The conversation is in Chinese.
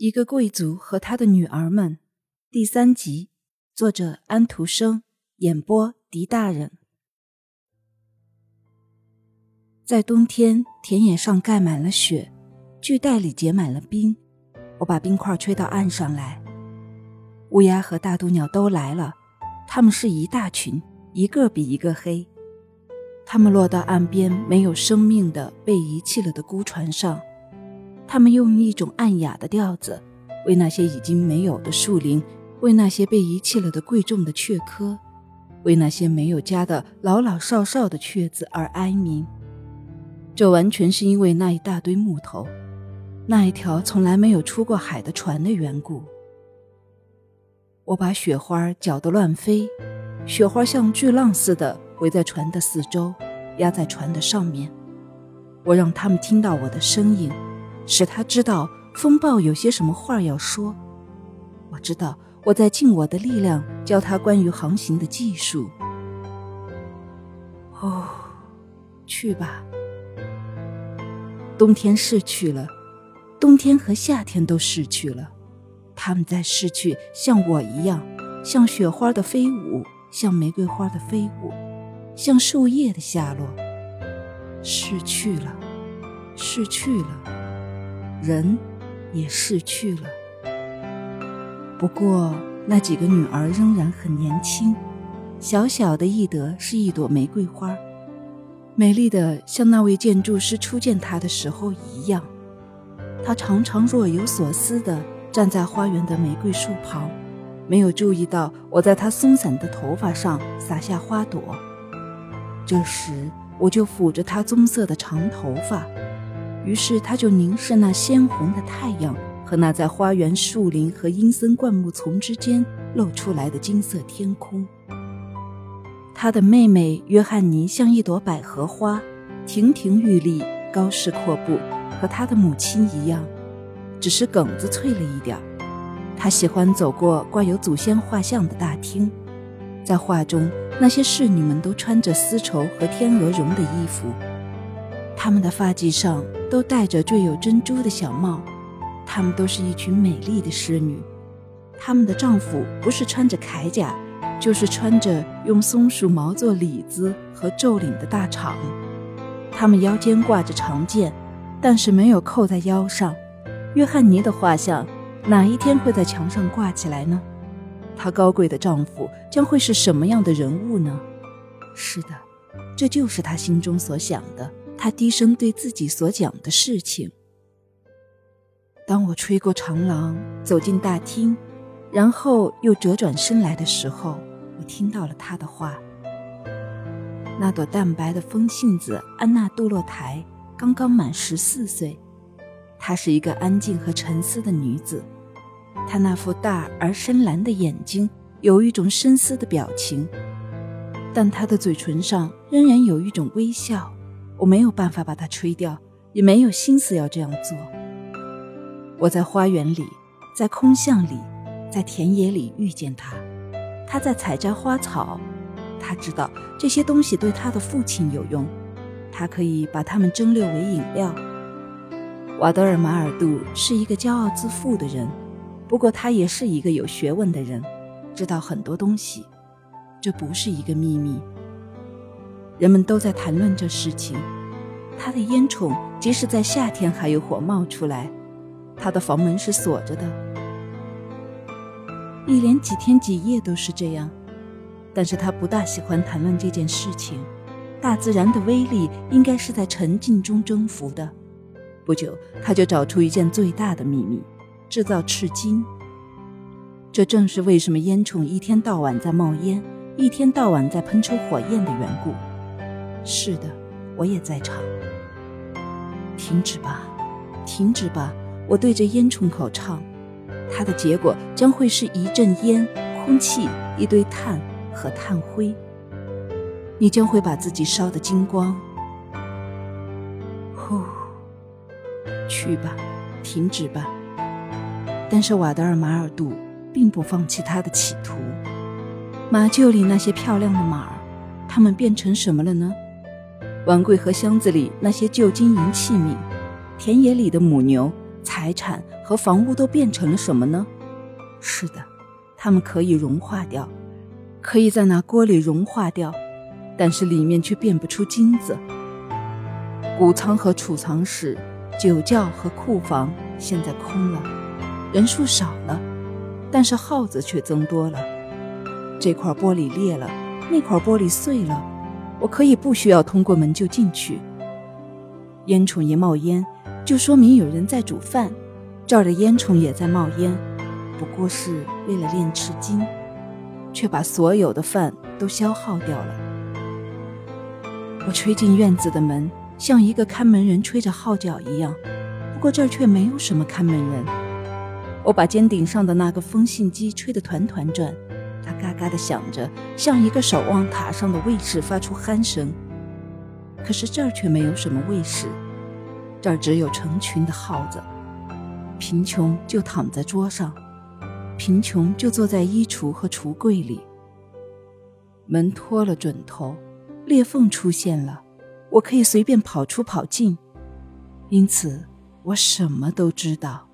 一个贵族和他的女儿们，第三集，作者安徒生，演播狄大人。在冬天，田野上盖满了雪，巨袋里结满了冰。我把冰块吹到岸上来。乌鸦和大渡鸟都来了，它们是一大群，一个比一个黑。它们落到岸边没有生命的、被遗弃了的孤船上。他们用一种暗哑的调子，为那些已经没有的树林，为那些被遗弃了的贵重的雀科，为那些没有家的老老少少的雀子而哀鸣。这完全是因为那一大堆木头，那一条从来没有出过海的船的缘故。我把雪花搅得乱飞，雪花像巨浪似的围在船的四周，压在船的上面。我让他们听到我的声音。使他知道风暴有些什么话要说。我知道我在尽我的力量教他关于航行的技术。哦，去吧。冬天逝去了，冬天和夏天都逝去了，他们在逝去，像我一样，像雪花的飞舞，像玫瑰花的飞舞，像树叶的下落。逝去了，逝去了。人也逝去了，不过那几个女儿仍然很年轻。小小的易德是一朵玫瑰花，美丽的像那位建筑师初见她的时候一样。她常常若有所思地站在花园的玫瑰树旁，没有注意到我在她松散的头发上撒下花朵。这时，我就抚着她棕色的长头发。于是他就凝视那鲜红的太阳和那在花园树林和阴森灌木丛之间露出来的金色天空。他的妹妹约翰尼像一朵百合花，亭亭玉立，高势阔步，和他的母亲一样，只是梗子脆了一点儿。他喜欢走过挂有祖先画像的大厅，在画中那些侍女们都穿着丝绸和天鹅绒的衣服。他们的发髻上都戴着缀有珍珠的小帽，她们都是一群美丽的侍女。她们的丈夫不是穿着铠甲，就是穿着用松鼠毛做里子和皱领的大氅。她们腰间挂着长剑，但是没有扣在腰上。约翰尼的画像哪一天会在墙上挂起来呢？她高贵的丈夫将会是什么样的人物呢？是的，这就是他心中所想的。他低声对自己所讲的事情。当我吹过长廊，走进大厅，然后又折转身来的时候，我听到了他的话。那朵淡白的风信子安娜·杜洛台刚刚满十四岁，她是一个安静和沉思的女子。她那副大而深蓝的眼睛有一种深思的表情，但她的嘴唇上仍然有一种微笑。我没有办法把它吹掉，也没有心思要这样做。我在花园里，在空巷里，在田野里遇见他，他在采摘花草。他知道这些东西对他的父亲有用，他可以把它们蒸馏为饮料。瓦德尔马尔杜是一个骄傲自负的人，不过他也是一个有学问的人，知道很多东西。这不是一个秘密。人们都在谈论这事情。他的烟囱即使在夏天还有火冒出来，他的房门是锁着的，一连几天几夜都是这样。但是他不大喜欢谈论这件事情。大自然的威力应该是在沉静中征服的。不久，他就找出一件最大的秘密：制造赤金。这正是为什么烟囱一天到晚在冒烟，一天到晚在喷出火焰的缘故。是的，我也在场。停止吧，停止吧！我对着烟囱口唱，它的结果将会是一阵烟、空气、一堆碳和炭灰。你将会把自己烧得精光。呼，去吧，停止吧。但是瓦德尔马尔杜并不放弃他的企图。马厩里那些漂亮的马儿，它们变成什么了呢？碗柜和箱子里那些旧金银器皿，田野里的母牛财产和房屋都变成了什么呢？是的，它们可以融化掉，可以在那锅里融化掉，但是里面却变不出金子。谷仓和储藏室、酒窖和库房现在空了，人数少了，但是耗子却增多了。这块玻璃裂了，那块玻璃碎了，我可以不需要通过门就进去。烟囱一冒烟，就说明有人在煮饭，这儿的烟囱也在冒烟，不过是为了练吃金，却把所有的饭都消耗掉了。我吹进院子的门。像一个看门人吹着号角一样，不过这儿却没有什么看门人。我把尖顶上的那个风信机吹得团团转，嘎嘎地响着，像一个守望塔上的卫士发出鼾声。可是这儿却没有什么卫士，这儿只有成群的耗子。贫穷就躺在桌上，贫穷就坐在衣橱和橱柜里。门脱了准头，裂缝出现了。我可以随便跑出跑进，因此我什么都知道。